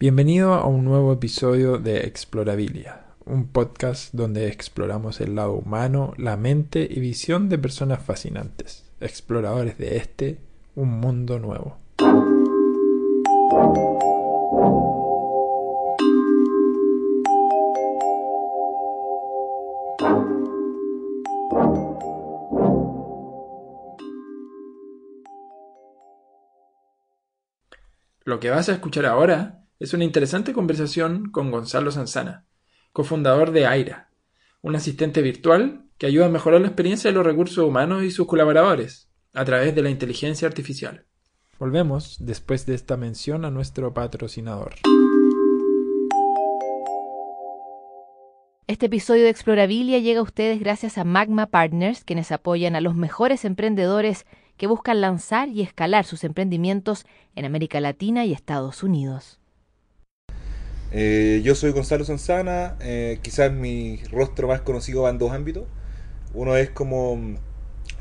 Bienvenido a un nuevo episodio de Explorabilia, un podcast donde exploramos el lado humano, la mente y visión de personas fascinantes, exploradores de este, un mundo nuevo. Lo que vas a escuchar ahora es una interesante conversación con Gonzalo Sanzana, cofundador de Aira, un asistente virtual que ayuda a mejorar la experiencia de los recursos humanos y sus colaboradores a través de la inteligencia artificial. Volvemos después de esta mención a nuestro patrocinador. Este episodio de Explorabilia llega a ustedes gracias a Magma Partners, quienes apoyan a los mejores emprendedores que buscan lanzar y escalar sus emprendimientos en América Latina y Estados Unidos. Eh, yo soy Gonzalo Sanzana, eh, quizás mi rostro más conocido va en dos ámbitos. Uno es como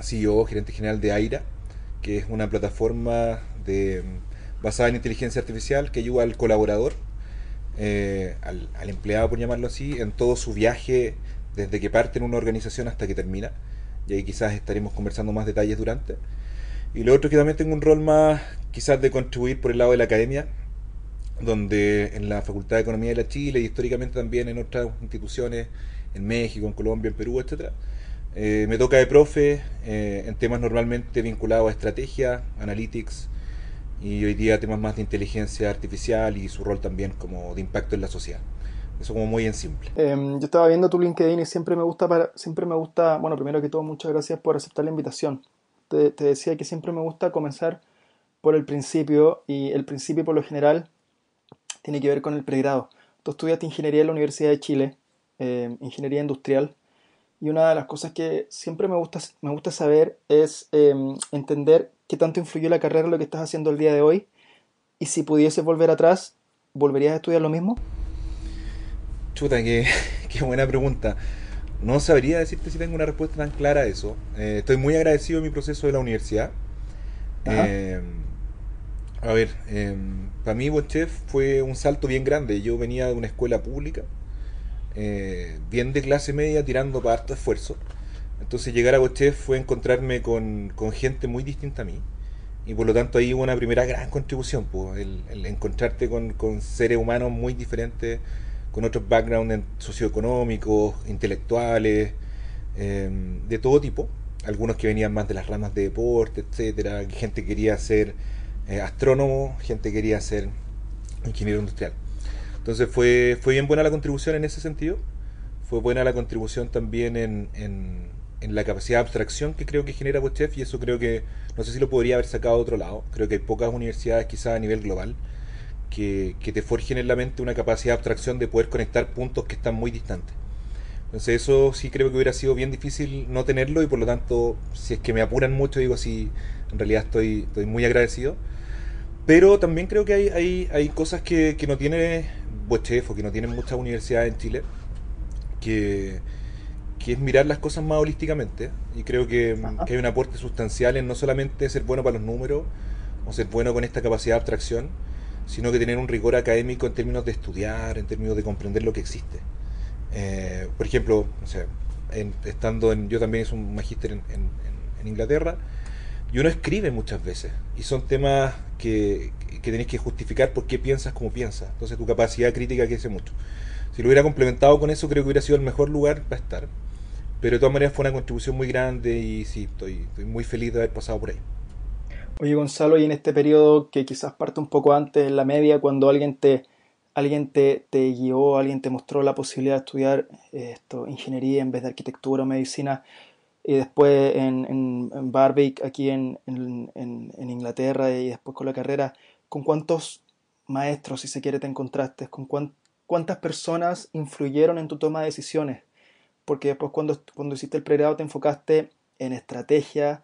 CEO, gerente general de AIRA, que es una plataforma de, basada en inteligencia artificial que ayuda al colaborador, eh, al, al, empleado por llamarlo así, en todo su viaje desde que parte en una organización hasta que termina. Y ahí quizás estaremos conversando más detalles durante. Y lo otro que también tengo un rol más quizás de contribuir por el lado de la academia, donde en la Facultad de Economía de la Chile y históricamente también en otras instituciones, en México, en Colombia, en Perú, etcétera, eh, me toca de profe eh, en temas normalmente vinculados a estrategia, analytics y hoy día temas más de inteligencia artificial y su rol también como de impacto en la sociedad. Eso como muy en simple. Eh, yo estaba viendo tu LinkedIn y siempre me gusta, para, siempre me gusta, bueno, primero que todo, muchas gracias por aceptar la invitación te, decía que siempre me gusta comenzar por el principio y el principio por lo general tiene que ver con el pregrado. Tú estudiaste ingeniería en la Universidad de Chile, eh, ingeniería industrial, y una de las cosas que siempre me gusta, me gusta saber es eh, entender qué tanto influyó la carrera en lo que estás haciendo el día de hoy y si pudieses volver atrás, ¿volverías a estudiar lo mismo? Chuta, qué, qué buena pregunta. No sabría decirte si tengo una respuesta tan clara a eso. Eh, estoy muy agradecido de mi proceso de la universidad. Eh, a ver, eh, para mí Chef fue un salto bien grande. Yo venía de una escuela pública, bien de clase media, tirando para harto esfuerzo. Entonces llegar a Chef fue encontrarme con, con, gente muy distinta a mí. Y por lo tanto ahí hubo una primera gran contribución, pues, el, encontrarte con, con seres humanos muy diferentes con otros backgrounds socioeconómicos, intelectuales, em, de todo tipo. Algunos que venían más de las ramas de deporte, etcétera. Gente quería ser eh, astrónomo, gente quería ser ingeniero industrial. Entonces fue, fue bien buena la contribución en ese sentido. Fue buena la contribución también en, en, la capacidad de abstracción que creo que genera WebChef y eso creo que, no sé si lo podría haber sacado a otro lado. Creo que hay pocas universidades quizás a nivel global que, te forjen en la mente una capacidad de abstracción de poder conectar puntos que están muy distantes. Entonces eso sí creo que hubiera sido bien difícil no tenerlo y por lo tanto, si es que me apuran mucho, digo, sí, en realidad estoy, estoy muy agradecido. Pero también creo que hay, hay, hay cosas que, que no tiene Bochef o que no tienen muchas universidades en Chile, que, que es mirar las cosas más holísticamente. Y creo que, que, hay un aporte sustancial en no solamente ser bueno para los números o ser bueno con esta capacidad de abstracción, sino que tener un rigor académico en términos de estudiar, en términos de comprender lo que existe. Eh, por ejemplo, estando en, yo también es un magíster en, Inglaterra, y uno escribe muchas veces, y son temas que, que tenés que justificar por qué piensas como piensas, entonces tu capacidad crítica crece mucho. Si lo hubiera complementado con eso, creo que hubiera sido el mejor lugar para estar. Pero de todas maneras fue una contribución muy grande y sí, estoy muy feliz de haber pasado por ahí. Oye, Gonzalo, y en este periodo que quizás parte un poco antes en la media, cuando alguien te, alguien te, te guió, alguien te mostró la posibilidad de estudiar eh, esto, ingeniería en vez de arquitectura o medicina, y después en, en, en Barbic, aquí en, en, Inglaterra, y después con la carrera, ¿con cuántos maestros, si se quiere, te encontraste? ¿Con cuántas personas influyeron en tu toma de decisiones? Porque después cuando, cuando hiciste el pregrado te enfocaste en estrategia,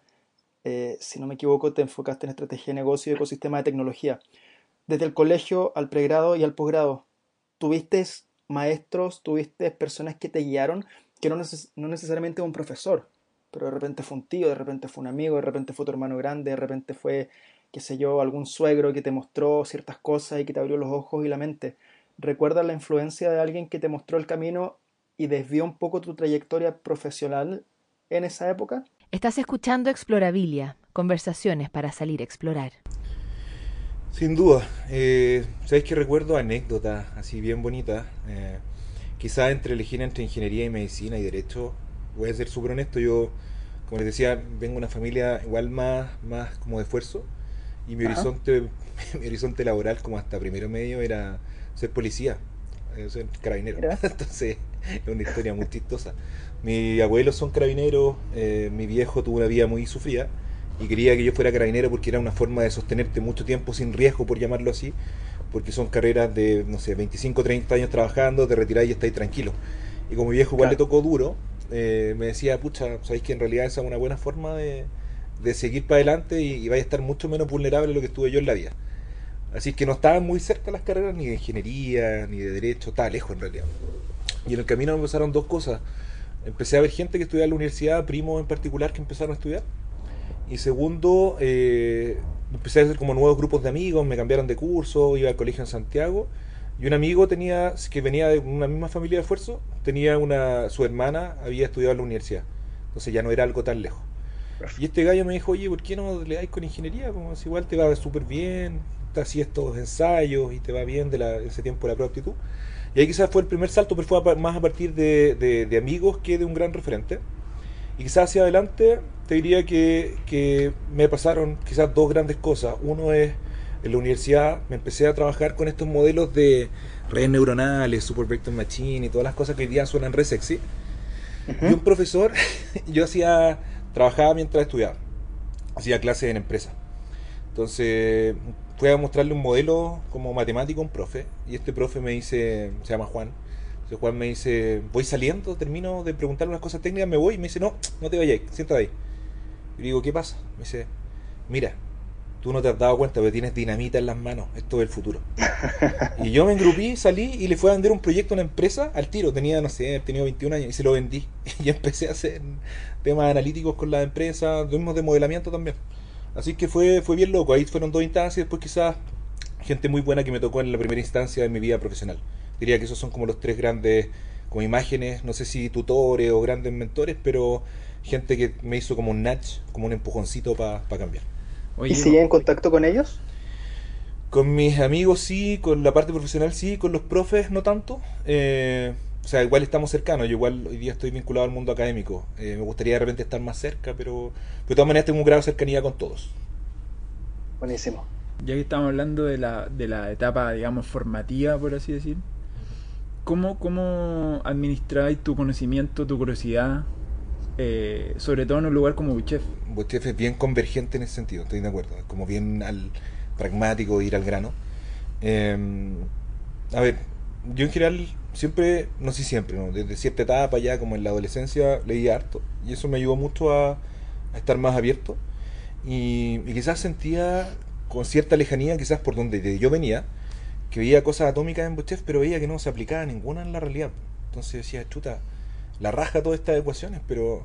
eh, si no me equivoco, te enfocaste en estrategia de negocio y ecosistema de tecnología. Desde el colegio al pregrado y al posgrado, ¿tuviste maestros, tuviste personas que te guiaron, que no, no necesariamente un profesor, pero de repente fue un tío, de repente fue un amigo, de repente fue tu hermano grande, de repente fue qué sé yo, algún suegro que te mostró ciertas cosas y que te abrió los ojos y la mente. ¿Recuerdas la influencia de alguien que te mostró el camino y desvió un poco tu trayectoria profesional en esa época? Estás escuchando Explorabilia, conversaciones para salir a explorar. Sin duda. Eh, ¿Sabes que recuerdo anécdotas así bien bonitas? Eh, quizás entre elegir entre ingeniería y medicina y derecho, voy a ser súper honesto, yo, como les decía, vengo de una familia igual más, más como de esfuerzo y mi horizonte, mi horizonte laboral como hasta primero medio era ser policía, eh, ser carabinero. Entonces, es una historia muy chistosa. Mis abuelos son carabineros, eh, mi viejo tuvo una vida muy sufrida y quería que yo fuera carabinero porque era una forma de sostenerte mucho tiempo sin riesgo, por llamarlo así, porque son carreras de, no sé, 25, 30 años trabajando, te retirás y estáis tranquilo. Y como mi viejo igual le tocó duro, eh, me decía, pucha, sabéis que en realidad esa es una buena forma de, de seguir para adelante y, y vais a estar mucho menos vulnerable de lo que estuve yo en la vida. Así que no estaban muy cerca las carreras ni de ingeniería, ni de derecho, estaba lejos en realidad. Y en el camino me pasaron dos cosas. Empecé a ver gente que estudiaba en la universidad, primos en particular que empezaron a estudiar. Y segundo, eh, empecé a hacer como nuevos grupos de amigos, me cambiaron de curso, iba al colegio en Santiago. Y un amigo tenía, que venía de una misma familia de esfuerzo, tenía una, su hermana había estudiado en la universidad. Entonces ya no era algo tan lejos. Y este gallo me dijo, oye, ¿por qué no le dais con ingeniería? Como si igual te va súper bien, te hacías estos ensayos y te va bien de la, ese tiempo de la prueba. Y ahí quizás fue el primer salto, pero fue más a partir de, de, de amigos que de un gran referente. Y quizás hacia adelante te diría que, que, me pasaron quizás dos grandes cosas. Uno es en la universidad me empecé a trabajar con estos modelos de redes neuronales, Super Vector Machine y todas las cosas que hoy día suenan re sexy. Uh -huh. Y un profesor, yo hacía, trabajaba mientras estudiaba, hacía clases en empresa. Entonces fui a mostrarle un modelo como matemático a un profe y este profe me dice, se llama Juan, entonces Juan me dice, voy saliendo, termino de preguntarle unas cosas técnicas, me voy y me dice, no, no te vayas, siéntate ahí. Y digo, ¿qué pasa? Me dice, mira, tú no te has dado cuenta, pero tienes dinamita en las manos, esto es el futuro. y yo me engrupí, salí y le fui a vender un proyecto a una empresa al tiro, tenía, no sé, tenía 21 años y se lo vendí. Y empecé a hacer temas analíticos con la empresa, mismos de modelamiento también. Así que fue, fue bien loco. Ahí fueron dos instancias. Después quizás gente muy buena que me tocó en la primera instancia de mi vida profesional. Diría que esos son como los tres grandes como imágenes, no sé si tutores o grandes mentores, pero gente que me hizo como un nudge, como un empujoncito para pa cambiar. Oye, ¿Y sigue en contacto con ellos? Con mis amigos sí, con la parte profesional sí, con los profes no tanto. Eh, o sea, igual estamos cercanos, yo igual hoy día estoy vinculado al mundo académico. Eh, me gustaría de repente estar más cerca, pero, pero de todas maneras tengo un grado de cercanía con todos. Buenísimo. Ya que estamos hablando de la, de la etapa, digamos, formativa, por así decir, ¿cómo, cómo administráis tu conocimiento, tu curiosidad, eh, sobre todo en un lugar como Buchef? Buchef es bien convergente en ese sentido, estoy de acuerdo, es como bien al pragmático, ir al grano. Eh, a ver, yo en general siempre, no sé siempre, ¿no? desde cierta etapa ya como en la adolescencia leía harto y eso me ayudó mucho a, a estar más abierto y, y, quizás sentía con cierta lejanía, quizás por donde yo venía, que veía cosas atómicas en Bochef, pero veía que no se aplicaba ninguna en la realidad. Entonces decía, chuta, la raja todas estas ecuaciones, pero,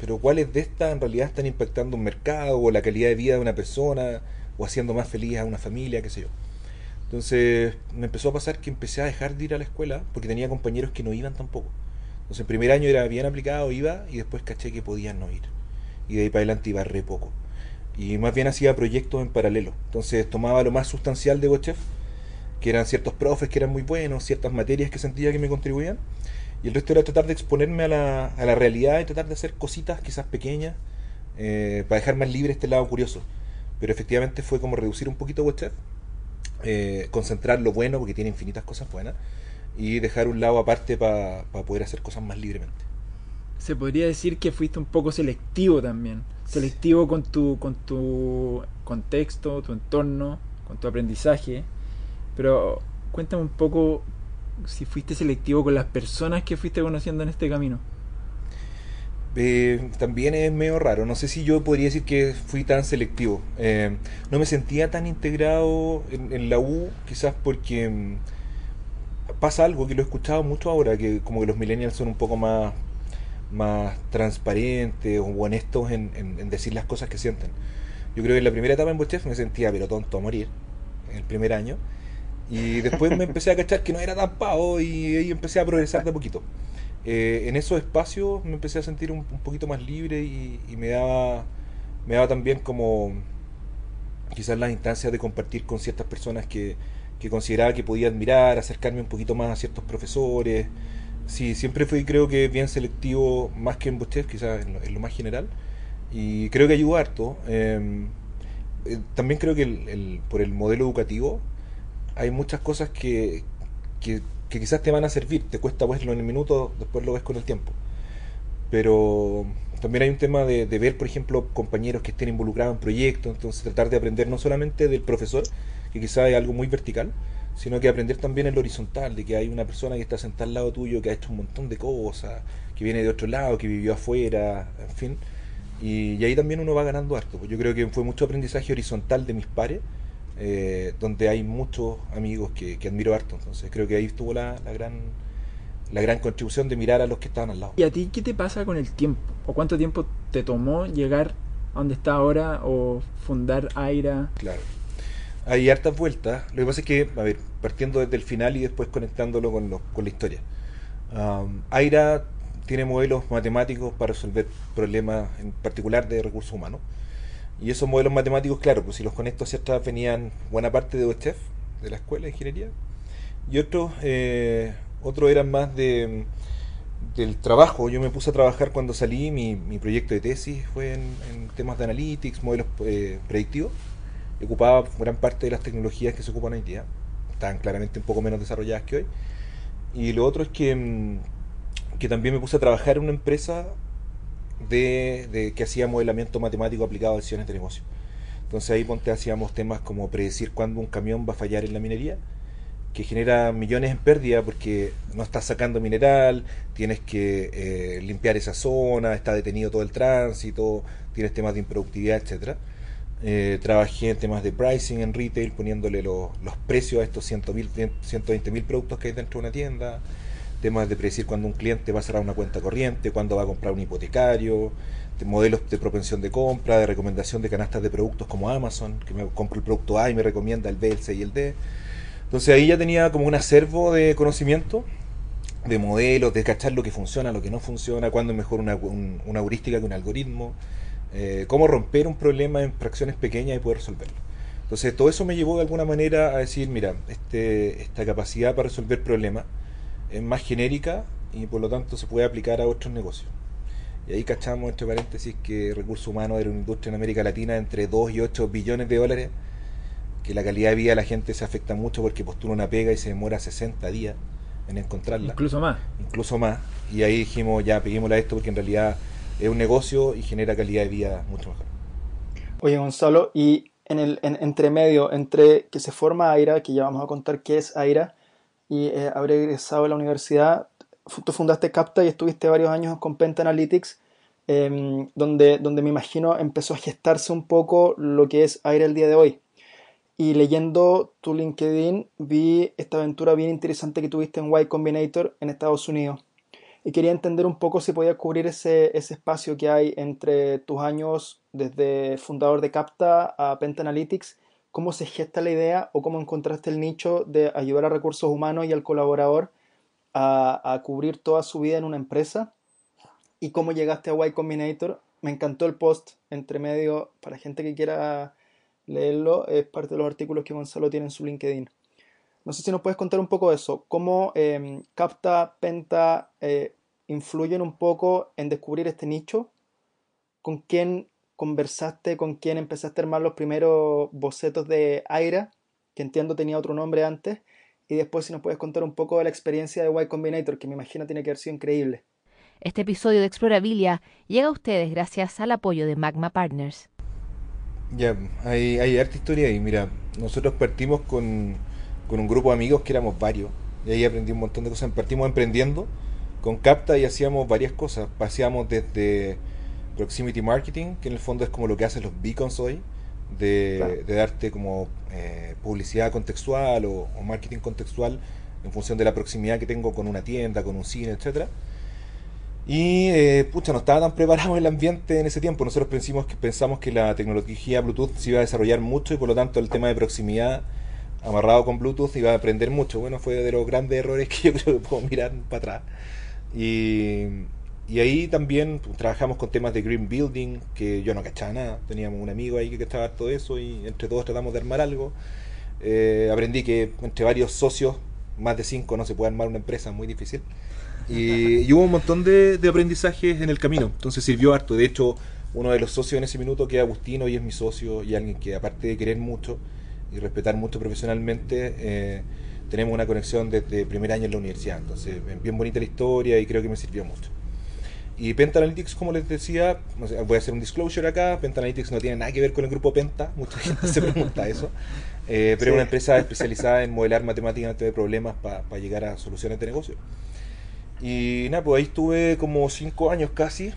pero ¿cuáles de estas en realidad están impactando un mercado o la calidad de vida de una persona o haciendo más feliz a una familia, qué sé yo? Entonces me empezó a pasar que empecé a dejar de ir a la escuela porque tenía compañeros que no iban tampoco. Entonces el primer año era bien aplicado, iba y después caché que podían no ir. Y de ahí para adelante iba re poco. Y más bien hacía proyectos en paralelo. Entonces tomaba lo más sustancial de Bochef, que eran ciertos profes que eran muy buenos, ciertas materias que sentía que me contribuían. Y el resto era tratar de exponerme a la, a la realidad y tratar de hacer cositas quizás pequeñas eh, para dejar más libre este lado curioso. Pero efectivamente fue como reducir un poquito Bochef eh, concentrar lo bueno, porque tiene infinitas cosas buenas, y dejar un lado aparte para pa poder hacer cosas más libremente. Se podría decir que fuiste un poco selectivo también, selectivo con tu, con tu contexto, tu entorno, con tu aprendizaje, pero cuéntame un poco si fuiste selectivo con las personas que fuiste conociendo en este camino. Eh, también es medio raro. No sé si yo podría decir que fui tan selectivo. Eh, no me sentía tan integrado en, la U, quizás porque mm, pasa algo que lo he escuchado mucho ahora, que como que los millennials son un poco más, más transparentes o honestos en decir las cosas que sienten. Yo creo que en la primera etapa en Bochef me sentía pero tonto a morir, en el primer año. Y después me empecé a cachar que no era tan pavo y empecé a progresar de a poquito. Eh, en esos espacios me empecé a sentir un, poquito más libre y, me daba me daba también como quizás las instancias de compartir con ciertas personas que, que consideraba que podía admirar, acercarme un poquito más a ciertos profesores. Sí, siempre fui creo que bien selectivo, más que en Bochef, quizás en lo, más general. Y creo que ayudó harto. Em, eh, también creo que el, por el modelo educativo hay muchas cosas que, que, quizás te van a servir. Te cuesta verlo en el minuto, después lo ves con el tiempo. Pero también hay un tema de, ver, por ejemplo, compañeros que estén involucrados en proyectos, entonces tratar de aprender no solamente del profesor, que quizás es algo muy vertical, sino que aprender también en lo horizontal, de que hay una persona que está sentada al lado tuyo, que ha hecho un montón de cosas, que viene de otro lado, que vivió afuera, en fin. Y, ahí también uno va ganando harto. Yo creo que fue mucho aprendizaje horizontal de mis pares, eh, donde hay muchos amigos que, admiro harto. Entonces creo que ahí estuvo la, la, gran la gran contribución de mirar a los que estaban al lado. ¿Y a ti qué te pasa con el tiempo? ¿O cuánto tiempo te tomó llegar a donde está ahora o fundar Aira? Claro hay hartas vueltas. Lo que pasa es que, a ver, partiendo desde el final y después conectándolo con, con la historia. Aira tiene modelos matemáticos para resolver problemas en particular de recursos humanos. Y esos modelos matemáticos, claro, pues si los conecto hacia atrás venían buena parte de OCHEF, de la escuela de ingeniería, y otros eh, otro eran más de del trabajo. Yo me puse a trabajar cuando salí, mi, mi proyecto de tesis fue en, temas de analytics, modelos eh, predictivos ocupaba gran parte de las tecnologías que se ocupan hoy día. Estaban claramente un poco menos desarrolladas que hoy. Y lo otro es que, mm, que también me puse a trabajar en una empresa de, que hacía modelamiento matemático aplicado a decisiones de negocio. Entonces ahí ponte hacíamos temas como predecir cuándo un camión va a fallar en la minería, que genera millones en pérdida porque no estás sacando mineral, tienes que eh, limpiar esa zona, está detenido todo el tránsito, tienes temas de improductividad, etcétera. Eh, trabajé en temas de pricing en retail, poniéndole los precios a estos 120 mil productos que hay dentro de una tienda. Temas de predecir cuando un cliente va a cerrar una cuenta corriente, cuándo va a comprar un hipotecario, modelos de propensión de compra, de recomendación de canastas de productos como Amazon, que me compro el producto A y me recomienda el B, el C y el D. Entonces ahí ya tenía como un acervo de conocimiento, de modelos, de cachar lo que funciona, lo que no funciona, cuándo es mejor una, una heurística que un algoritmo. Eh, cómo romper un problema en fracciones pequeñas y poder resolverlo. Entonces, todo eso me llevó de alguna manera a decir, mira, este, esta capacidad para resolver problemas es más genérica y por lo tanto se puede aplicar a otros negocios. Y ahí cachamos, entre paréntesis, que recursos humanos era una industria en América Latina entre 2 y 8 billones de dólares, que la calidad de vida de la gente se afecta mucho porque postula una pega y se demora 60 días en encontrarla. Incluso más. Incluso más. Y ahí dijimos, ya, peguémosle a esto porque en realidad es un negocio y genera calidad de vida mucho mejor. Oye, Gonzalo, y en el entre medio, entre que se forma AIRA, que ya vamos a contar qué es AIRA, y eh, haber egresado a la universidad, tú fundaste Capta y estuviste varios años con Penta Analytics, em, donde, donde me imagino empezó a gestarse un poco lo que es AIRA el día de hoy. Y leyendo tu LinkedIn vi esta aventura bien interesante que tuviste en Y Combinator en Estados Unidos y quería entender un poco si podía cubrir ese, ese espacio que hay entre tus años desde fundador de Capta a Penta Analytics, cómo se gesta la idea o cómo encontraste el nicho de ayudar a recursos humanos y al colaborador a, a cubrir toda su vida en una empresa y cómo llegaste a Y Combinator. Me encantó el post entre medio para gente que quiera leerlo, es parte de los artículos que Gonzalo tiene en su LinkedIn. No sé si nos puedes contar un poco de eso, cómo em, Capta, Penta eh, influyen un poco en descubrir este nicho, con quién conversaste, con quién empezaste a armar los primeros bocetos de Aira, que entiendo tenía otro nombre antes, y después si nos puedes contar un poco de la experiencia de Y Combinator, que me imagino tiene que haber sido increíble. Este episodio de Explorabilia llega a ustedes gracias al apoyo de Magma Partners. Ya, hay, hay harta historia y mira, nosotros partimos con con un grupo de amigos que éramos varios. Y ahí aprendí un montón de cosas. Partimos emprendiendo con Capta y hacíamos varias cosas. Paseamos desde proximity marketing, que en el fondo es como lo que hacen los beacons hoy, de, darte como eh, publicidad contextual o, marketing contextual en función de la proximidad que tengo con una tienda, con un cine, etcétera. Y eh, pucha, no estaba tan preparado el ambiente en ese tiempo. Nosotros pensamos que, pensamos que la tecnología Bluetooth se iba a desarrollar mucho y por lo tanto el tema de proximidad amarrado con Bluetooth iba a aprender mucho. Bueno, fue de los grandes errores que yo creo que puedo mirar para atrás. Y, y ahí también pues, trabajamos con temas de green building, que yo no cachaba nada. Teníamos un amigo ahí que cachaba todo eso y entre todos tratamos de armar algo. Eh, aprendí que entre varios socios, más de cinco, no se puede armar una empresa, muy difícil. Y, hubo un montón de, aprendizajes en el camino, entonces sirvió harto. De hecho, uno de los socios en ese minuto, que es Agustino, y es mi socio, y alguien que aparte de querer mucho y respetar mucho profesionalmente, eh, tenemos una conexión desde primer año en la universidad. Entonces, bien bonita la historia y creo que me sirvió mucho. Y Penta Analytics, como les decía, voy a hacer un disclosure acá, Penta Analytics no tiene nada que ver con el grupo Penta, mucha gente se pregunta eso, eh, pero es una empresa especializada en modelar matemáticamente de problemas para llegar a soluciones de negocio. Y nada, pues ahí estuve como cinco años casi.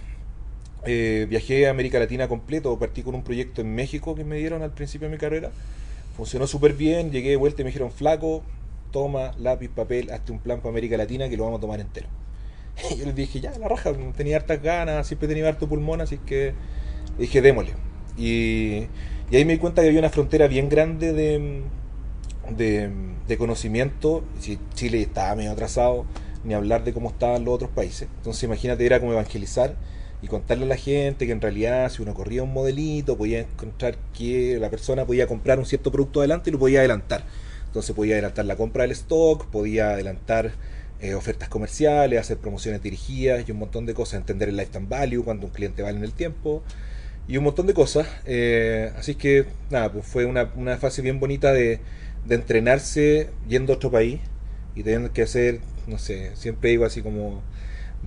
Eh, viajé a América Latina completo, partí con un proyecto en México que me dieron al principio de mi carrera. Funcionó súper bien, llegué de vuelta y me dijeron, flaco, toma lápiz, papel, hazte un plan para América Latina que lo vamos a tomar entero. Y yo les dije, ya, la raja, tenía hartas ganas, siempre tenía harto pulmón, así que dije, démosle. Y, ahí me di cuenta que había una frontera bien grande de, de, conocimiento. Chile estaba medio atrasado, ni hablar de cómo estaban los otros países. Entonces imagínate, era como evangelizar y contarle a la gente que en realidad si uno corría un modelito podía encontrar que la persona podía comprar un cierto producto adelante y lo podía adelantar. Entonces podía adelantar la compra del stock, podía adelantar eh, ofertas comerciales, hacer promociones dirigidas y un montón de cosas, entender el lifetime value, cuando un cliente vale en el tiempo y un montón de cosas. Eh, así que nada, pues fue una, una fase bien bonita de, de entrenarse yendo a otro país y teniendo que hacer no sé, siempre digo así como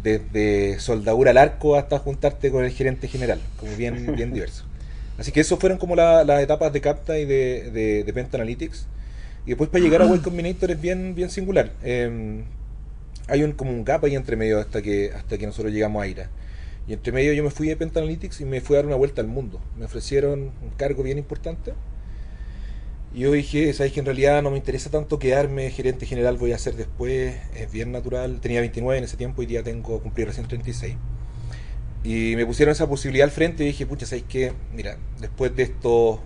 desde soldadura al arco hasta juntarte con el gerente general, como bien, bien diverso. Así que eso fueron como las etapas de Capta y de, de, Penta Analytics. Y después para llegar a Web Combinator es bien, bien singular. Em, hay un, como un gap ahí entre medio hasta que, hasta que nosotros llegamos a IRA. Y entre medio yo me fui de Penta Analytics y me fui a dar una vuelta al mundo. Me ofrecieron un cargo bien importante y yo dije, sabes que en realidad no me interesa tanto quedarme gerente general, voy a hacer después, es bien natural. Tenía 29 en ese tiempo y ya tengo, cumplir recién 36. Y me pusieron esa posibilidad al frente y dije, pucha, ¿sabes qué? Mira, después de estos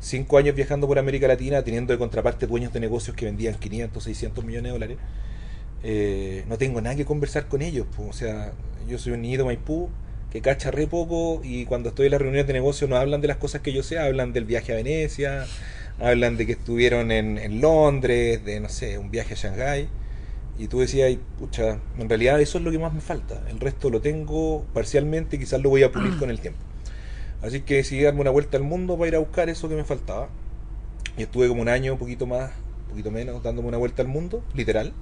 5 años viajando por América Latina, teniendo de contraparte dueños de negocios que vendían 500, 600 millones de dólares, eh, no tengo nada que conversar con ellos. Pues, o sea, yo soy un niño Maipú que cacha re poco y cuando estoy en las reuniones de negocios no hablan de las cosas que yo sé, hablan del viaje a Venecia, hablan de que estuvieron en, en Londres, de no sé, un viaje a Shanghái. Y tú decías, pucha, en realidad eso es lo que más me falta. El resto lo tengo parcialmente, quizás lo voy a pulir con el tiempo. Así que decidí darme una vuelta al mundo para ir a buscar eso que me faltaba. Y estuve como un año, un poquito más, un poquito menos, dándome una vuelta al mundo, literal.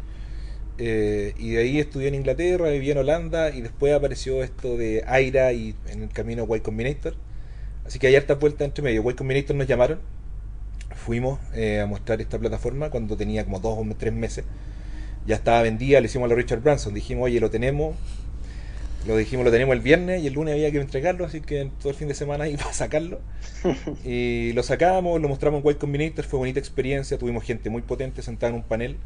Eh, y de ahí estudié en Inglaterra, viví en Holanda y después apareció esto de Aira y en el camino Y Combinator. Así que hay harta vuelta entre medio. Y Combinator nos llamaron fuimos eh, a mostrar esta plataforma cuando tenía como dos o tres meses. Ya estaba vendida, le hicimos a la Richard Branson. Dijimos, oye, lo tenemos. Lo dijimos, lo tenemos el viernes y el lunes había que entregarlo, así que todo el fin de semana iba a sacarlo. y lo sacamos, lo mostramos en White Combinator, fue bonita experiencia. Tuvimos gente muy potente sentada en un panel.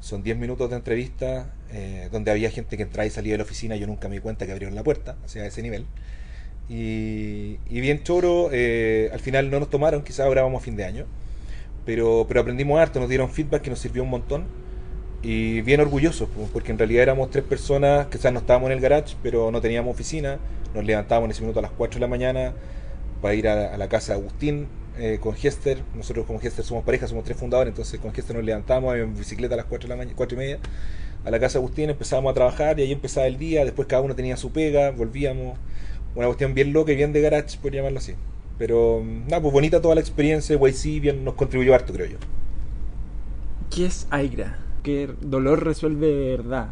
Son 10 minutos de entrevista eh, donde había gente que entraba y salía de la oficina. Yo nunca me di cuenta que abrieron la puerta, o sea, a ese nivel. Y, bien choro, eh, al final no nos tomaron, quizás ahora vamos a fin de año pero, pero aprendimos harto, nos dieron feedback que nos sirvió un montón y bien orgullosos, porque en realidad éramos tres personas, quizás no estábamos en el garage, pero no teníamos oficina, nos levantábamos en ese minuto a las 4 de la mañana para ir a, la casa de Agustín eh, con Hester, nosotros como Hester somos pareja, somos tres fundadores, entonces con Hester nos levantamos en bicicleta a las 4 de la mañana, 4 y media, a la casa de Agustín, empezábamos a trabajar y ahí empezaba el día, después cada uno tenía su pega, volvíamos, una cuestión bien loca y bien de garage, por llamarlo así. Pero nada, pues bonita toda la experiencia YC, bien nos contribuyó harto, creo yo. ¿Qué es AIRA? ¿Qué dolor resuelve de verdad?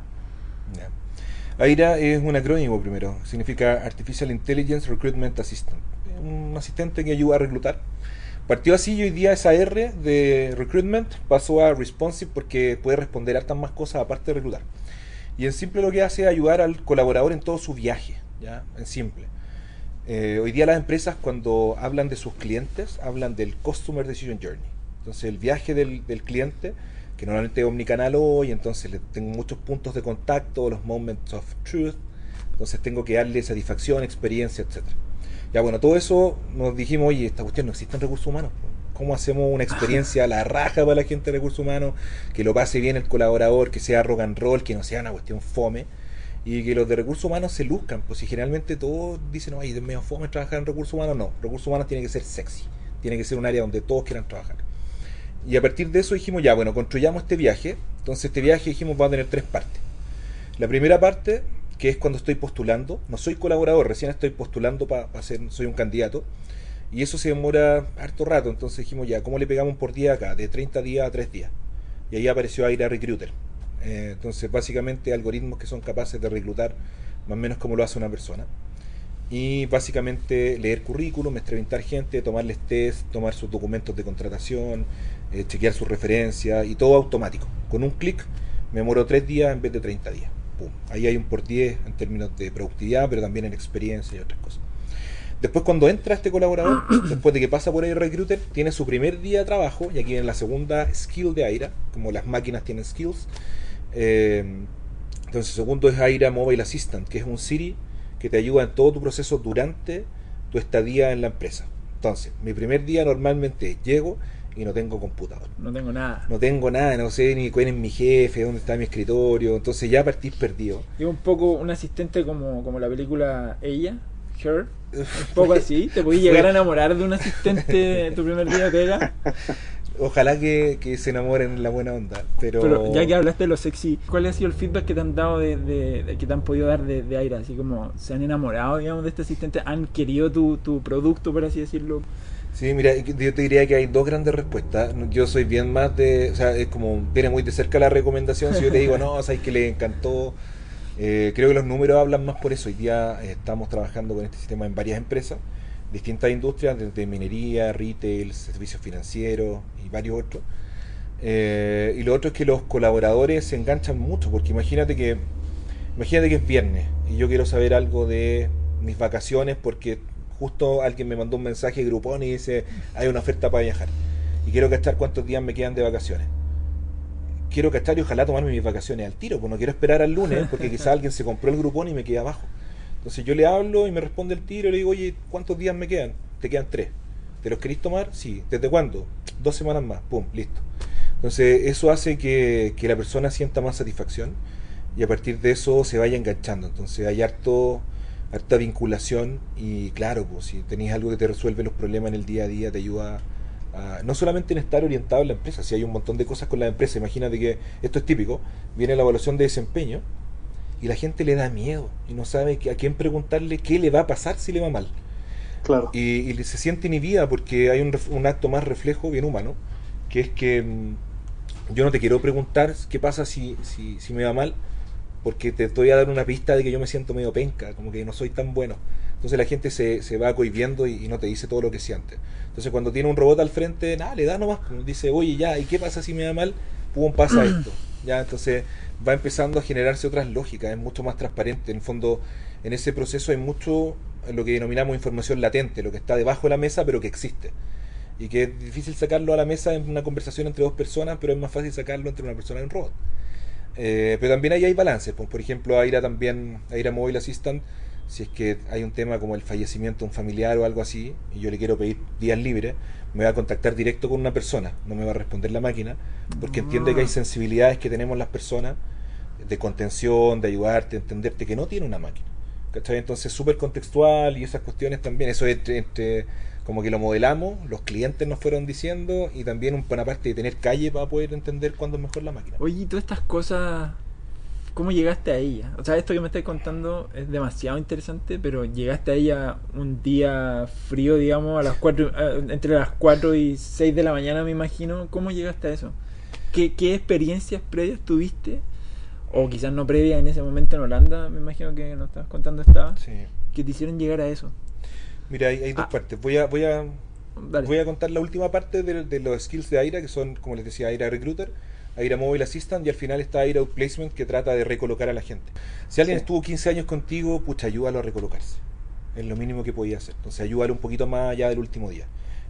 AIRA es un acrónimo primero, significa Artificial Intelligence Recruitment Assistant. Un asistente que ayuda a reclutar. Partió así y hoy día esa R de recruitment pasó a responsive porque puede responder hartas más cosas aparte de reclutar. Y en simple lo que hace es ayudar al colaborador en todo su viaje, ¿ya? En simple. Eh, hoy día las empresas cuando hablan de sus clientes, hablan del Customer Decision Journey. Entonces el viaje del, cliente, que normalmente es omnicanal hoy, entonces le tengo muchos puntos de contacto, los moments of truth, Entonces tengo que darle satisfacción, experiencia, etcétera. Ya bueno, todo eso nos dijimos, oye, esta cuestión no existe en recursos humanos. ¿Cómo hacemos una experiencia a la raja para la gente de recursos humanos? Que lo pase bien el colaborador, que sea rock and roll, que no sea una cuestión fome. Y que los de recursos humanos se luzcan. Pues si generalmente todos dicen, ay, es medio fome trabajar en recursos humanos. No, recursos humanos tiene que ser sexy. Tiene que ser un área donde todos quieran trabajar. Y a partir de eso dijimos, ya, bueno, construyamos este viaje. Entonces este viaje dijimos va a tener tres partes. La primera parte que es cuando estoy postulando. No soy colaborador, recién estoy postulando para ser, soy un candidato. Y eso se demora harto rato. Entonces dijimos ya, ¿cómo le pegamos por día acá? De 30 días a 3 días. Y ahí apareció Aira Recruiter. Eh, entonces, básicamente, algoritmos que son capaces de reclutar más o menos como lo hace una persona. Y básicamente leer currículum, entrevistar gente, tomarles test, tomar sus documentos de contratación, eh, chequear sus referencias y todo automático. Con un clic me demoro 3 días en vez de 30 días. Ahí hay un por 10 en términos de productividad, pero también en experiencia y otras cosas. Después cuando entra este colaborador, después de que pasa por ahí Recruiter, tiene su primer día de trabajo, y aquí en la segunda skill de Aira, como las máquinas tienen skills. Eh, entonces, segundo es Aira Mobile Assistant, que es un Siri que te ayuda en todo tu proceso durante tu estadía en la empresa. Entonces, mi primer día normalmente llego, y no tengo computador. No tengo nada. No tengo nada, no sé ni cuál es mi jefe, dónde está mi escritorio, entonces ya partís perdido. Y un poco un asistente como, como la película Ella, Her, un poco así, te podías llegar a enamorar de un asistente tu primer día de pega. Ojalá que, se enamoren en la buena onda. Pero... ya que hablaste de lo sexy, ¿cuál ha sido el feedback que te han dado de, que te han podido dar de, de Aira? Así como, ¿se han enamorado, digamos, de este asistente? ¿Han querido tu, tu producto, por así decirlo? Sí, mira, yo te diría que hay dos grandes respuestas. Yo soy bien más de, o sea, es como, viene muy de cerca la recomendación. Si yo te digo, no, o sea, que le encantó, eh, creo que los números hablan más por eso. Hoy día eh, estamos trabajando con este sistema en varias empresas, distintas industrias, desde minería, retail, servicios financieros y varios otros. Eh, y lo otro es que los colaboradores se enganchan mucho, porque imagínate que, imagínate que es viernes y yo quiero saber algo de mis vacaciones porque justo alguien me mandó un mensaje de Groupon y dice, hay una oferta para viajar. Y quiero gastar cuántos días me quedan de vacaciones. Quiero gastar y ojalá tomarme mis vacaciones al tiro, pues no quiero esperar al lunes, porque quizá alguien se compró el Groupon y me queda abajo. Entonces yo le hablo y me responde el tiro y le digo, oye, ¿cuántos días me quedan? Te quedan tres. ¿Te los queréis tomar? Sí. ¿Desde cuándo? Dos semanas más. Pum, listo. Entonces eso hace que, que la persona sienta más satisfacción y a partir de eso se vaya enganchando. Entonces hay harto harta vinculación y claro, pues si tenéis algo que te resuelve los problemas en el día a día, te ayuda a, no solamente en estar orientado en la empresa, si hay un montón de cosas con la empresa, imagínate que esto es típico, viene la evaluación de desempeño y la gente le da miedo y no sabe a quién preguntarle qué le va a pasar si le va mal. Claro. Y, se siente inhibida porque hay un, un, acto más reflejo bien humano, que es que mm, yo no te quiero preguntar qué pasa si, si, si me va mal, porque te estoy a dar una pista de que yo me siento medio penca, como que no soy tan bueno. Entonces la gente se, se va cohibiendo y, no te dice todo lo que siente. Entonces cuando tiene un robot al frente, nada, le da nomás, pues, dice, oye, ya, ¿y qué pasa si me da mal? Pum, pasa esto. Ya, entonces va empezando a generarse otras lógicas, es mucho más transparente. En el fondo, en ese proceso hay mucho lo que denominamos información latente, lo que está debajo de la mesa, pero que existe. Y que es difícil sacarlo a la mesa en una conversación entre dos personas, pero es más fácil sacarlo entre una persona y un robot. Eh, pero también ahí hay balances. Pues, por ejemplo, Aira también, Aira Mobile Assistant, si es que hay un tema como el fallecimiento de un familiar o algo así, y yo le quiero pedir días libres, me va a contactar directo con una persona, no me va a responder la máquina, porque entiende que hay ah. sensibilidades que tenemos las personas de contención, de ayudarte, entenderte que no tiene una máquina. ¿Cachai? Entonces, súper contextual y esas cuestiones también, eso entre, entre como que lo modelamos, los clientes nos fueron diciendo y también un, una parte de tener calle para poder entender cuándo es mejor la máquina. Oye, y todas estas cosas, ¿cómo llegaste a ella? O sea, esto que me estás contando es demasiado interesante, pero llegaste a ella un día frío, digamos, a las cuatro, entre las 4 y 6 de la mañana, me imagino. ¿Cómo llegaste a eso? ¿Qué, qué experiencias previas tuviste? O quizás no previas en ese momento en Holanda, me imagino que nos estabas contando estaba. Sí. Que te hicieron llegar a eso. Mira, hay, dos ah. partes. Voy a, voy a, voy a contar la última parte de, los skills de Aira, que son, como les decía, Aira Recruiter, Aira Mobile Assistant y al final está Aira Outplacement, que trata de recolocar a la gente. Si alguien estuvo 15 años contigo, pucha, ayúdalo a recolocarse. Es lo mínimo que podía hacer. Entonces, ayúdalo un poquito más allá del último día.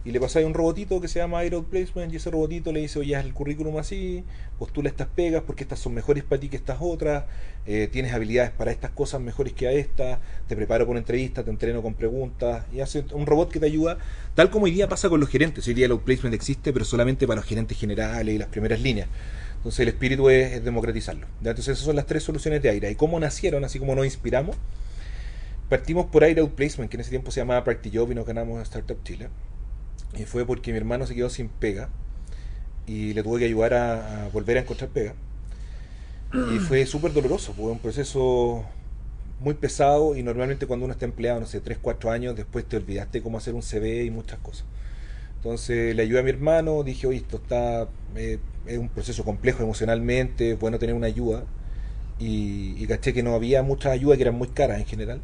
Y le pasáis un robotito que se llama Air Placement y ese robotito le dice, oye, haz el currículum así, postula estas pegas porque estas son mejores para ti que estas otras, eh, tienes habilidades para estas cosas mejores que a estas, te preparo por una entrevista, te entreno con preguntas y hace un robot que te ayuda, tal como hoy día pasa con los gerentes, hoy día el outplacement existe pero solamente para los gerentes generales y las primeras líneas. Entonces el espíritu es, democratizarlo. Entonces esas son las tres soluciones de AIRA. ¿Y cómo nacieron? Así como nos inspiramos. Partimos por AIRA Outplacement, que en ese tiempo se llamaba Job y nos ganamos Startup Chile. Y fue porque mi hermano se quedó sin pega y le tuve que ayudar a, volver a encontrar pega. Y fue súper doloroso, fue un proceso muy pesado y normalmente cuando uno está empleado, no sé, 3, 4 años, después te olvidaste cómo hacer un CV y muchas cosas. Entonces le ayudé a mi hermano, dije, oye, esto está, eh, es un proceso complejo emocionalmente, es bueno tener una ayuda. Y, y caché que no había muchas ayudas que eran muy caras en general.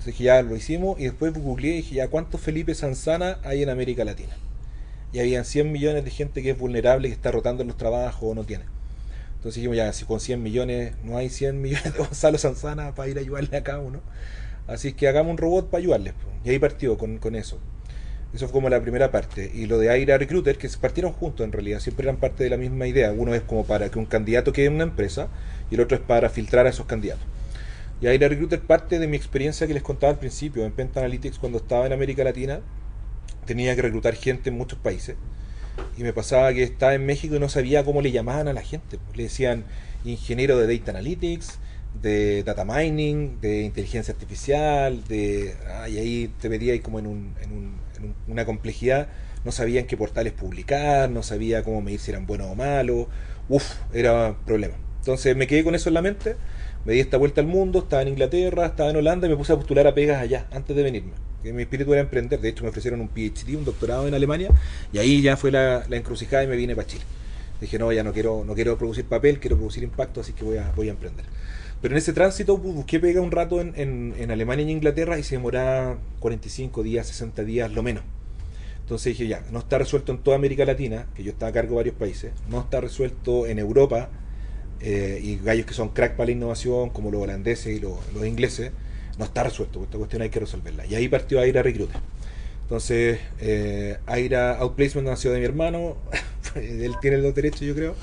Entonces dije, ya lo hicimos y después googleé y dije, ya, ¿cuántos Felipe Sanzana hay en América Latina? Y habían 100 millones de gente que es vulnerable, que está rotando en los trabajos o no tiene. Entonces dijimos, ya, si con 100 millones no hay 100 millones de Gonzalo Sanzana para ir a ayudarle a cada uno. Así que hagamos un robot para ayudarles. Y ahí partió con, con eso. Eso fue como la primera parte. Y lo de Aira Recruiter, que se partieron juntos en realidad, siempre eran parte de la misma idea. Uno es como para que un candidato quede en una empresa y el otro es para filtrar a esos candidatos. Y Aira Recruiter parte de mi experiencia que les contaba al principio en Penta Analytics cuando estaba en América Latina. Tenía que reclutar gente en muchos países. Y me pasaba que estaba en México y no sabía cómo le llamaban a la gente. Le decían ingeniero de Data Analytics, de Data Mining, de inteligencia artificial, de... Ah, y ahí te ahí como en, un, en, un, una complejidad. No sabía en qué portales publicar, no sabía cómo medir si eran buenos o malos. Uf, era problema. Entonces me quedé con eso en la mente me di esta vuelta al mundo, estaba en Inglaterra, estaba en Holanda y me puse a postular a pegas allá, antes de venirme. Mi espíritu era emprender, de hecho me ofrecieron un PhD, un doctorado en Alemania, y ahí ya fue la, encrucijada y me vine para Chile. Dije, no, ya no quiero, no quiero producir papel, quiero producir impacto, así que voy a, emprender. Pero en ese tránsito busqué pega un rato en, en, Alemania y en Inglaterra y se demoraba 45 días, 60 días, lo menos. Entonces dije, ya, no está resuelto en toda América Latina, que yo estaba a cargo de varios países, no está resuelto en Europa, eh, y gallos que son crack para la innovación, como los holandeses y los, ingleses, no está resuelto. Esta cuestión hay que resolverla. Y ahí partió Aira Recruiter. Entonces, eh, Aira Outplacement nació de mi hermano, él tiene los derechos, yo creo.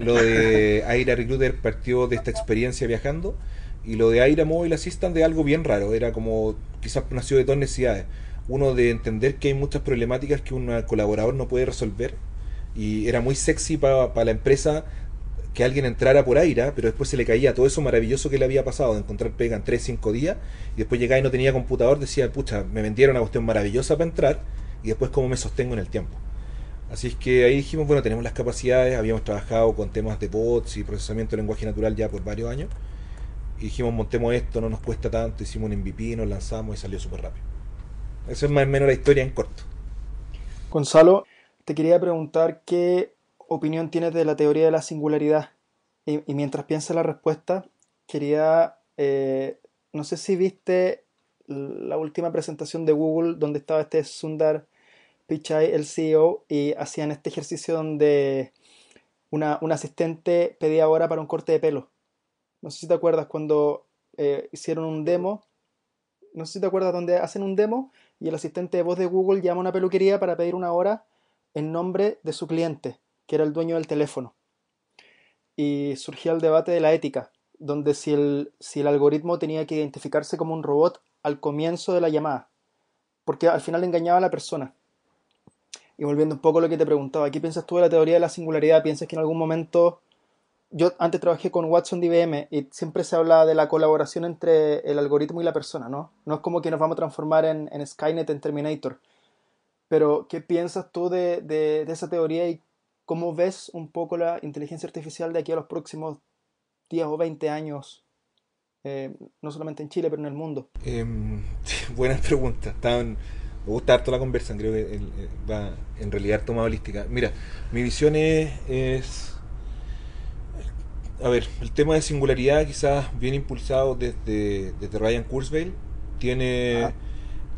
Lo de Aira Recruiter partió de esta experiencia viajando. Y lo de Aira Mobile Assistant de algo bien raro. Era como, quizás nació de dos necesidades. Uno de entender que hay muchas problemáticas que un colaborador no puede resolver. Y era muy sexy para la empresa que alguien entrara por Aira, pero después se le caía todo eso maravilloso que le había pasado de encontrar pega en 3, 5 días, y después llegaba y no tenía computador, decía, pucha, me vendieron una cuestión maravillosa para entrar, y después cómo me sostengo en el tiempo. Así es que ahí dijimos, bueno, tenemos las capacidades, habíamos trabajado con temas de bots y procesamiento de lenguaje natural ya por varios años, y dijimos, montemos esto, no nos cuesta tanto, hicimos un MVP, nos lanzamos y salió súper rápido. Esa es más o menos la historia en corto. Gonzalo, te quería preguntar qué opinión tienes de la teoría de la singularidad? Y, mientras piensa la respuesta, quería, eh, no sé si viste la última presentación de Google donde estaba este Sundar Pichai, el CEO, y hacían este ejercicio donde una, un asistente pedía hora para un corte de pelo. No sé si te acuerdas cuando eh, hicieron un demo. No sé si te acuerdas donde hacen un demo y el asistente de voz de Google llama a una peluquería para pedir una hora en nombre de su cliente que era el dueño del teléfono. Y surgía el debate de la ética, donde si el, si el algoritmo tenía que identificarse como un robot al comienzo de la llamada, porque al final engañaba a la persona. Y volviendo un poco a lo que te preguntaba, ¿qué piensas tú de la teoría de la singularidad? ¿Piensas que en algún momento... Yo antes trabajé con Watson de IBM y siempre se habla de la colaboración entre el algoritmo y la persona, ¿no? No es como que nos vamos a transformar en, en Skynet, en Terminator. Pero, ¿qué piensas tú de, de, esa teoría ¿Cómo ves un poco la inteligencia artificial de aquí a los próximos 10 o 20 años? Eh, no solamente en Chile, pero en el mundo. Eh, buenas preguntas. me gusta harto la conversa, creo que va en realidad toma holística. Mira, mi visión es, A ver, el tema de singularidad quizás bien impulsado desde, desde Ryan Kurzweil. Tiene,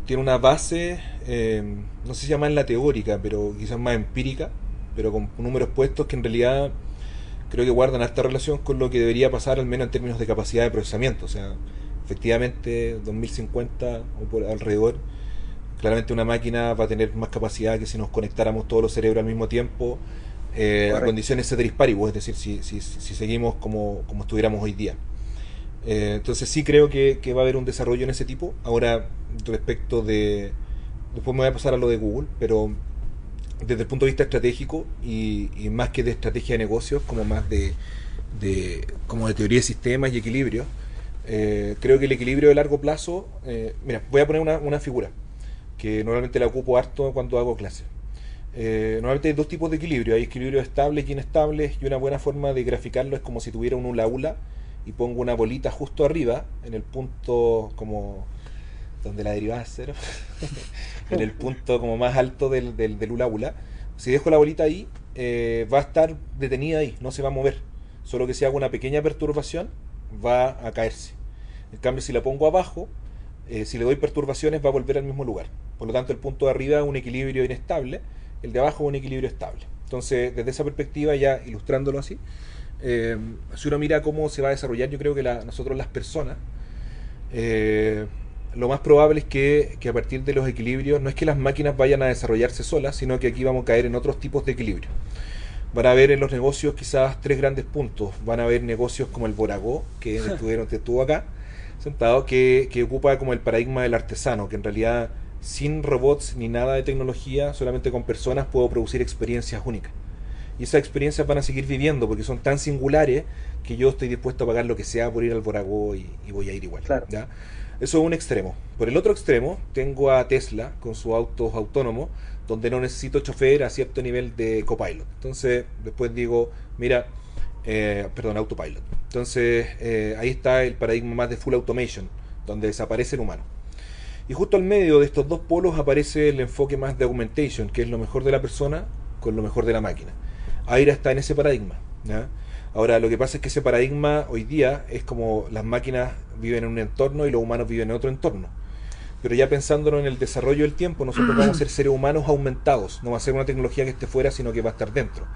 tiene una base, eh, no sé si llama en la teórica, pero quizás más empírica pero con números puestos que en realidad creo que guardan esta relación con lo que debería pasar al menos en términos de capacidad de procesamiento. O sea, efectivamente 2050 o por alrededor Claramente una máquina va a tener más capacidad que si nos conectáramos todos los cerebros al mismo tiempo eh, a condiciones ceteris paribus, es decir, si, si, si seguimos como, como, estuviéramos hoy día. Eh, entonces sí creo que, que, va a haber un desarrollo en ese tipo. Ahora, respecto de... Después me voy a pasar a lo de Google, pero desde el punto de vista estratégico y, más que de estrategia de negocios, como más de, como de teoría de sistemas y equilibrio, eh, creo que el equilibrio de largo plazo, eh, mira, voy a poner una, una, figura que normalmente la ocupo harto cuando hago clases. Eh, normalmente hay dos tipos de equilibrio, hay equilibrios estables y inestables y una buena forma de graficarlo es como si tuviera un hula hula y pongo una bolita justo arriba, en el punto como donde la derivada es cero, en el punto como más alto del, del, del. Si dejo la bolita ahí, eh, va a estar detenida ahí, no se va a mover. Solo que si hago una pequeña perturbación, va a caerse. En cambio, si la pongo abajo, eh, si le doy perturbaciones, va a volver al mismo lugar. Por lo tanto, el punto de arriba es un equilibrio inestable, el de abajo es un equilibrio estable. Entonces, desde esa perspectiva, ya ilustrándolo así, eh, si uno mira cómo se va a desarrollar, yo creo que la, nosotros las personas, eh, lo más probable es que, que, a partir de los equilibrios, no es que las máquinas vayan a desarrollarse solas, sino que aquí vamos a caer en otros tipos de equilibrio. Van a haber en los negocios quizás tres grandes puntos. Van a haber negocios como el Boragó, que estuvieron, estuvo acá, sentado, que, que ocupa como el paradigma del artesano, que en realidad sin robots ni nada de tecnología, solamente con personas puedo producir experiencias únicas. Y esas experiencias van a seguir viviendo porque son tan singulares que yo estoy dispuesto a pagar lo que sea por ir al Boragó y, y voy a ir igual. Claro. ¿ya? Eso es un extremo. Por el otro extremo, tengo a Tesla con sus autos autónomos, donde no necesito chofer a cierto nivel de copilot. Entonces, después digo, mira, eh, perdón, autopilot. Entonces, eh, ahí está el paradigma más de full automation, donde desaparece el humano. Y justo al medio de estos dos polos aparece el enfoque más de augmentation, que es lo mejor de la persona con lo mejor de la máquina. Aira está en ese paradigma. Ahora, lo que pasa es que ese paradigma hoy día es como las máquinas viven en un entorno y los humanos viven en otro entorno. Pero ya pensándolo en el desarrollo del tiempo, nosotros vamos a ser seres humanos aumentados. No va a ser una tecnología que esté fuera, sino que va a estar dentro.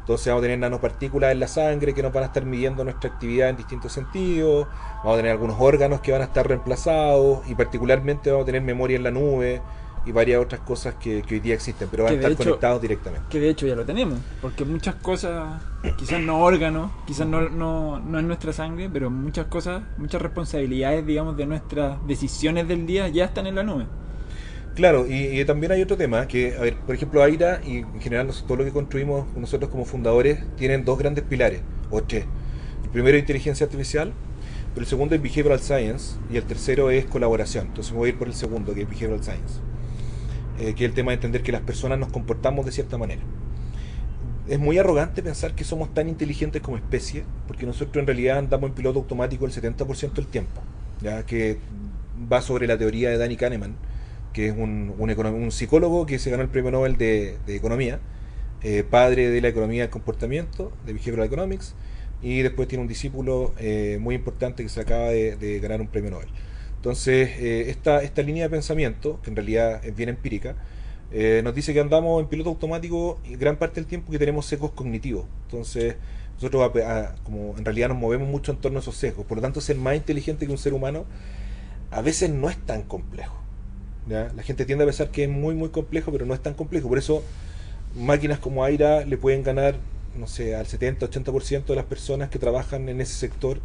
Entonces vamos a tener nanopartículas en la sangre que nos van a estar midiendo nuestra actividad en distintos sentidos. Vamos a tener algunos órganos que van a estar reemplazados y particularmente vamos a tener memoria en la nube y varias otras cosas que, que hoy día existen, pero van a estar hecho, conectados directamente. Que de hecho ya lo tenemos, porque muchas cosas, quizás no órganos, quizás no, no, no es nuestra sangre, pero muchas cosas, muchas responsabilidades, digamos, de nuestras decisiones del día ya están en la nube. Claro, y, y, también hay otro tema, que, a ver, por ejemplo, Aira y en general todo lo que construimos nosotros como fundadores tienen dos grandes pilares, o tres. El primero es inteligencia artificial, pero el segundo es behavioral science y el tercero es colaboración. Entonces voy a ir por el segundo, que es behavioral science, eh, que es el tema de entender que las personas nos comportamos de cierta manera. Es muy arrogante pensar que somos tan inteligentes como especie, porque nosotros en realidad andamos en piloto automático el 70% del tiempo, ya que va sobre la teoría de Danny Kahneman, que es un, un, un, psicólogo que se ganó el premio Nobel de, de Economía, eh, padre de la economía del comportamiento, de Behavioral Economics, y después tiene un discípulo eh, muy importante que se acaba de, de, ganar un premio Nobel. Entonces, eh, esta, esta línea de pensamiento, que en realidad es bien empírica, eh, nos dice que andamos en piloto automático y gran parte del tiempo que tenemos sesgos cognitivos. Entonces, nosotros como en realidad nos movemos mucho en torno a esos sesgos. Por lo tanto, ser más inteligente que un ser humano a veces no es tan complejo. La gente tiende a pensar que es muy, muy complejo, pero no es tan complejo. Por eso, máquinas como Aira le pueden ganar, no sé, al 70-80% de las personas que trabajan en ese sector,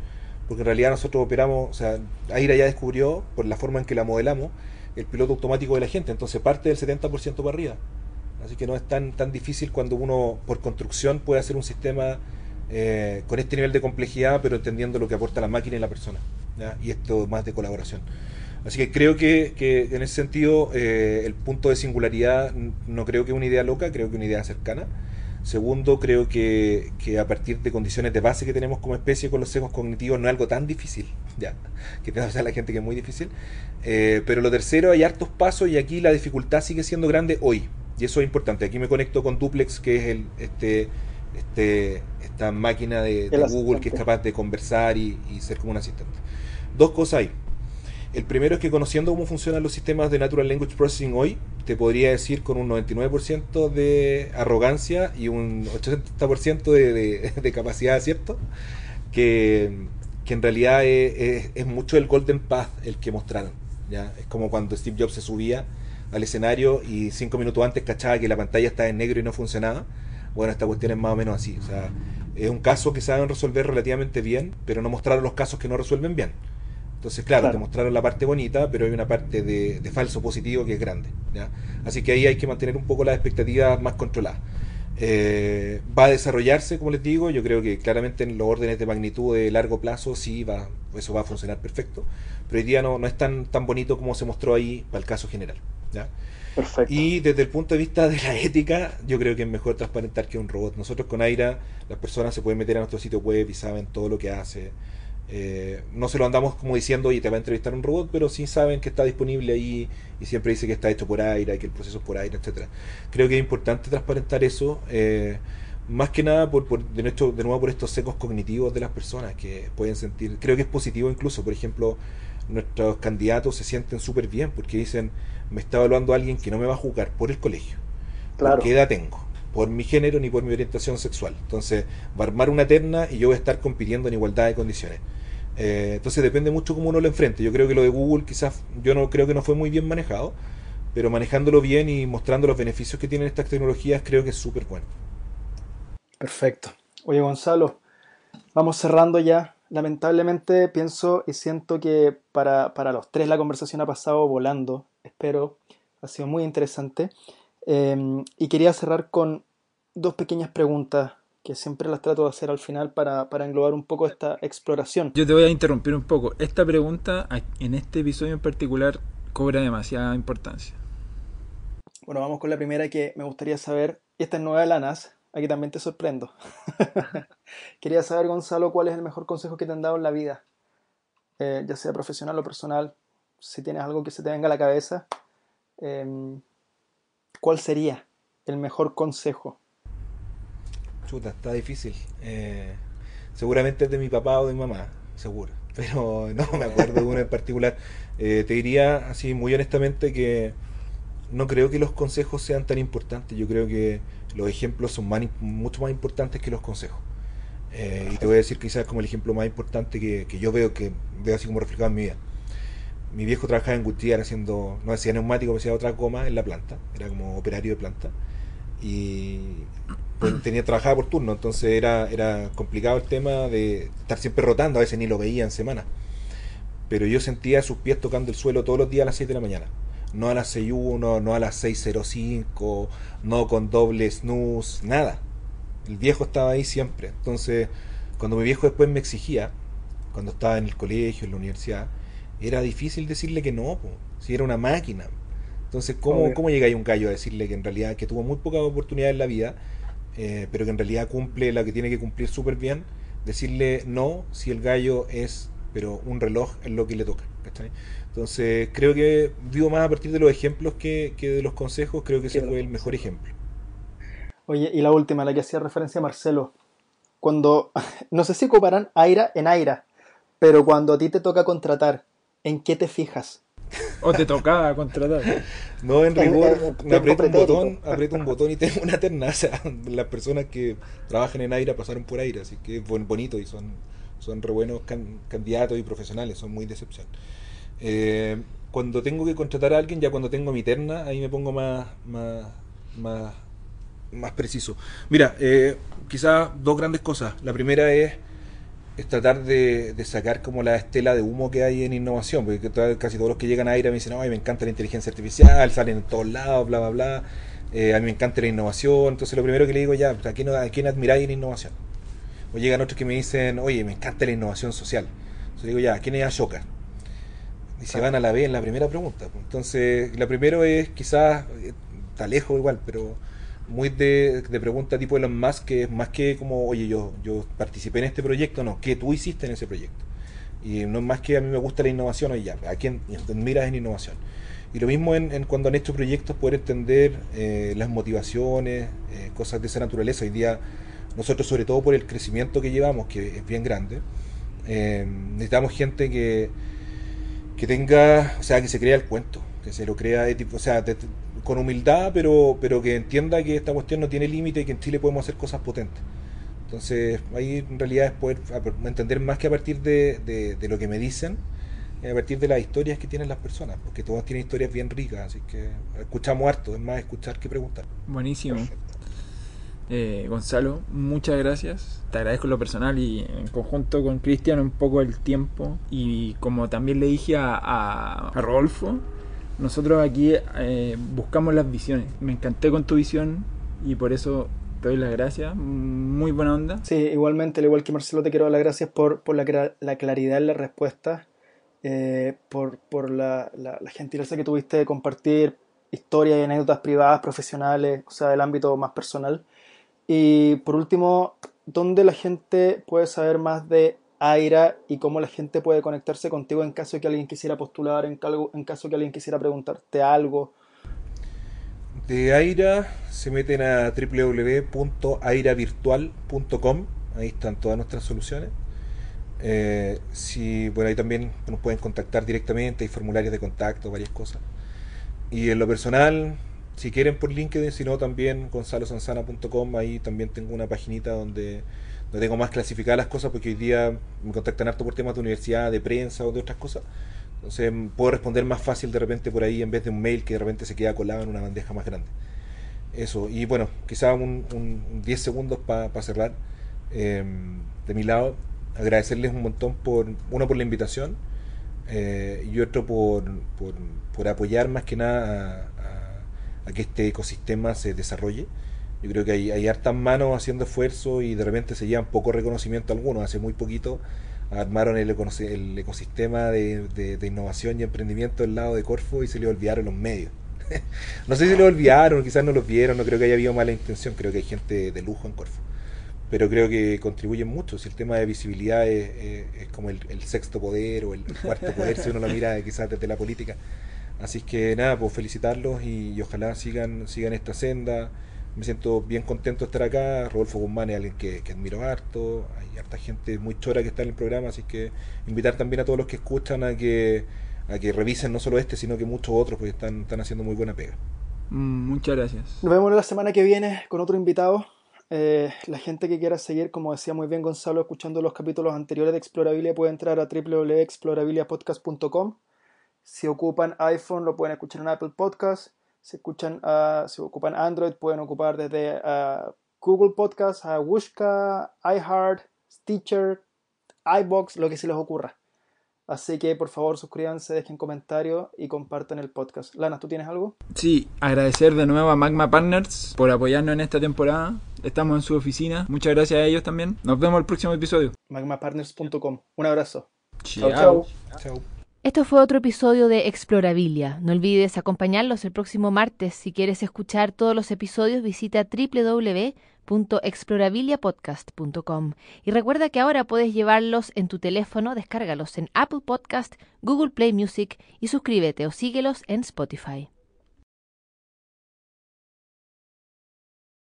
porque en realidad nosotros operamos, o sea, Aira ya descubrió, por la forma en que la modelamos, el piloto automático de la gente, entonces parte del 70% para arriba. Así que no es tan, tan difícil cuando uno, por construcción, puede hacer un sistema eh, con este nivel de complejidad, pero entendiendo lo que aporta la máquina y la persona. ¿ya? Y esto más de colaboración. Así que creo que, que en ese sentido eh, el punto de singularidad no creo que es una idea loca, creo que una idea cercana. Segundo, creo que, que, a partir de condiciones de base que tenemos como especie con los sesgos cognitivos no es algo tan difícil, ya, que piensa la gente que es muy difícil. Eh, pero lo tercero, hay hartos pasos y aquí la dificultad sigue siendo grande hoy. Y eso es importante. Aquí me conecto con Duplex, que es el, este, este, esta máquina de, de Google que es capaz de conversar y, y ser como un asistente. Dos cosas ahí. El primero es que conociendo cómo funcionan los sistemas de Natural Language Processing hoy, te podría decir con un 99% de arrogancia y un 80% de, de, de, capacidad de acierto, que, que en realidad es, es, es, mucho el Golden Path el que mostraron. ¿ya? Es como cuando Steve Jobs se subía al escenario y cinco minutos antes cachaba que la pantalla estaba en negro y no funcionaba. Bueno, esta cuestión es más o menos así. O sea, es un caso que saben resolver relativamente bien, pero no mostraron los casos que no resuelven bien. Entonces, claro, te mostraron la parte bonita, pero hay una parte de, falso positivo que es grande. Así que ahí hay que mantener un poco las expectativas más controladas. Eh, va a desarrollarse, como les digo, yo creo que claramente en los órdenes de magnitud de largo plazo sí va, eso va a funcionar perfecto, pero hoy día no, no es tan, tan bonito como se mostró ahí para el caso general. Perfecto. Y desde el punto de vista de la ética, yo creo que es mejor transparentar que un robot. Nosotros con Aira, las personas se pueden meter a nuestro sitio web y saben todo lo que hace. Eh, no se lo andamos como diciendo, oye, te va a entrevistar un robot, pero sí saben que está disponible ahí y siempre dice que está hecho por aire y que el proceso es por aire, etcétera Creo que es importante transparentar eso, eh, más que nada por, de, de nuevo por estos secos cognitivos de las personas que pueden sentir, creo que es positivo incluso, por ejemplo, nuestros candidatos se sienten súper bien porque dicen, me está evaluando alguien que no me va a juzgar por el colegio, claro. por qué edad tengo por mi género ni por mi orientación sexual. Entonces, va a armar una terna y yo voy a estar compitiendo en igualdad de condiciones. Eh, entonces depende mucho cómo uno lo enfrente. Yo creo que lo de Google quizás, yo no creo que no fue muy bien manejado, pero manejándolo bien y mostrando los beneficios que tienen estas tecnologías creo que es súper bueno. Perfecto. Oye Gonzalo, vamos cerrando ya. Lamentablemente pienso y siento que para, los tres la conversación ha pasado volando. Espero, ha sido muy interesante. Eh, y quería cerrar con dos pequeñas preguntas que siempre las trato de hacer al final para, englobar un poco esta exploración. Yo te voy a interrumpir un poco. Esta pregunta en este episodio en particular cobra demasiada importancia. Bueno, vamos con la primera que me gustaría saber. Esta es nueva de la aquí también te sorprendo. Quería saber, Gonzalo, cuál es el mejor consejo que te han dado en la vida, eh, ya sea profesional o personal. Si tienes algo que se te venga a la cabeza, em, ¿cuál sería el mejor consejo? Chuta, está difícil. Eh, seguramente es de mi papá o de mi mamá, seguro. Pero no me acuerdo de uno en particular. Eh, te diría así muy honestamente que no creo que los consejos sean tan importantes. Yo creo que los ejemplos son mucho más importantes que los consejos. Eh, y te voy a decir quizás como el ejemplo más importante que, yo veo, que veo así como reflejado en mi vida. Mi viejo trabajaba en Gutiérrez haciendo, no hacía neumático, hacía otra goma en la planta, era como operario de planta. Y pues tenía trabajaba por turno, entonces era, era complicado el tema de estar siempre rotando, a veces ni lo veía en semana. Pero yo sentía sus pies tocando el suelo todos los días a las 7 de la mañana. No a las 6.1, no a las 6.05, no con doble snooze, nada. El viejo estaba ahí siempre. Entonces, cuando mi viejo después me exigía, cuando estaba en el colegio, en la universidad, era difícil decirle que no, si era una máquina. Entonces, ¿cómo, ¿cómo llega ahí un gallo a decirle que en realidad que tuvo muy pocas oportunidades en la vida eh, pero que en realidad cumple la que tiene que cumplir súper bien, decirle no si el gallo es, pero un reloj es lo que le toca. Entonces, creo que vivo más a partir de los ejemplos que, de los consejos, creo que ese fue el mejor ejemplo. Oye, y la última, la que hacía referencia Marcelo, cuando, no sé si ocuparán Aira en Aira, pero cuando a ti te toca contratar, ¿en qué te fijas? O te tocaba contratar. No, en rigor, me aprieto un botón, aprieto un botón y tengo una terna. O sea, las personas que trabajan en aire pasaron por aire, así que es bonito y son, son re buenos candidatos y profesionales, son muy de excepción. Eh, cuando tengo que contratar a alguien, ya cuando tengo mi terna, ahí me pongo más, más, más, más preciso. Mira, eh, quizás dos grandes cosas. La primera es es tratar de, sacar como la estela de humo que hay en innovación, porque casi todos los que llegan a aire me dicen, ay, me encanta la inteligencia artificial, salen en todos lados, bla, bla, bla, eh, a mí me encanta la innovación, entonces lo primero que le digo ya, ¿a quién, a quién admiráis en innovación? O llegan otros que me dicen, oye, me encanta la innovación social. Entonces digo, ya, ¿quién es Ashoka? Y se van a la vez en la primera pregunta. Entonces, la primero es quizás, eh, está lejos igual, pero muy de, pregunta tipo Elon Musk, que es más que como, oye, yo, yo participé en este proyecto, no, ¿qué tú hiciste en ese proyecto? Y no es más que a mí me gusta la innovación, oye, ya, ¿a quién miras en innovación? Y lo mismo en, cuando han hecho proyectos, poder entender eh, las motivaciones, eh, cosas de esa naturaleza. Hoy día, nosotros, sobre todo por el crecimiento que llevamos, que es bien grande, eh, necesitamos gente que, que tenga, o sea, que se crea el cuento, que se lo crea, o sea, con humildad, pero, pero que entienda que esta cuestión no tiene límite y que en Chile podemos hacer cosas potentes. Entonces, ahí en realidad es poder entender más que a partir de, de, lo que me dicen, a partir de las historias que tienen las personas, porque todos tienen historias bien ricas, así que escuchamos harto, es más escuchar que preguntar. Buenísimo. Eh, Gonzalo, muchas gracias. Te agradezco lo personal y en conjunto con Cristian un poco el tiempo. Y como también le dije a, a, a Rodolfo, nosotros aquí eh, buscamos las visiones. Me encanté con tu visión y por eso te doy las gracias. Muy buena onda. Sí, igualmente, al igual que Marcelo, te quiero dar las gracias por, por la, la claridad en la respuesta, eh, por, por la, la, la gentileza que tuviste de compartir historias y anécdotas privadas, profesionales, o sea, del ámbito más personal. Y por último, ¿dónde la gente puede saber más de Aira y cómo la gente puede conectarse contigo en caso de que alguien quisiera postular, en, en caso de que alguien quisiera preguntarte algo? De Aira se meten a www.airavirtual.com, ahí están todas nuestras soluciones. Eh, si, bueno, ahí también nos pueden contactar directamente, hay formularios de contacto, varias cosas. Y en lo personal, si quieren por LinkedIn, si no también gonzalosanzana.com, ahí también tengo una paginita donde, donde tengo más clasificadas las cosas porque hoy día me contactan harto por temas de universidad, de prensa o de otras cosas. Entonces puedo responder más fácil de repente por ahí en vez de un mail que de repente se queda colado en una bandeja más grande. Eso, y bueno, quizá un, un 10 segundos para pa cerrar. Eh, de mi lado, agradecerles un montón por, uno por la invitación eh, y otro por, por, apoyar más que nada a, que este ecosistema se desarrolle. Yo creo que hay, hartas manos haciendo esfuerzo y de repente se llevan poco reconocimiento algunos. Hace muy poquito armaron el, ecosistema de, innovación y emprendimiento del lado de Corfo y se le olvidaron los medios. no sé si lo olvidaron, quizás no los vieron, no creo que haya habido mala intención, creo que hay gente de lujo en Corfo. Pero creo que contribuyen mucho. Si el tema de visibilidad es, es, es como el, el, sexto poder o el cuarto poder, si uno lo mira quizás desde la política. Así que nada, pues felicitarlos y, y ojalá sigan, sigan esta senda me siento bien contento de estar acá. Rodolfo Guzmán es alguien que, que, admiro harto. Hay harta gente muy chora que está en el programa, así que invitar también a todos los que escuchan a que, a que revisen no solo este, sino que muchos otros, porque están, están haciendo muy buena pega. Mm, muchas gracias. Nos vemos la semana que viene con otro invitado. Eh, la gente que quiera seguir, como decía muy bien Gonzalo, escuchando los capítulos anteriores de Explorabilia puede entrar a www.explorabiliapodcast.com. Si ocupan iPhone, lo pueden escuchar en Apple Podcasts si escuchan, uh, si ocupan Android, pueden ocupar desde uh, Google Podcast, a Wooshka, iHeart, Stitcher, iBox, lo que se les ocurra. Así que por favor suscríbanse, dejen comentarios y compartan el podcast. Lana, ¿tú tienes algo? Sí, agradecer de nuevo a Magma Partners por apoyarnos en esta temporada. Estamos en su oficina. Muchas gracias a ellos también. Nos vemos el próximo episodio. Magmapartners.com. Un abrazo. Chao. Chao. chao. Esto fue otro episodio de Explorabilia. No olvides acompañarlos el próximo martes. Si quieres escuchar todos los episodios, visita www.explorabiliapodcast.com. Y recuerda que ahora puedes llevarlos en tu teléfono, descárgalos en Apple Podcast, Google Play Music y suscríbete o síguelos en Spotify.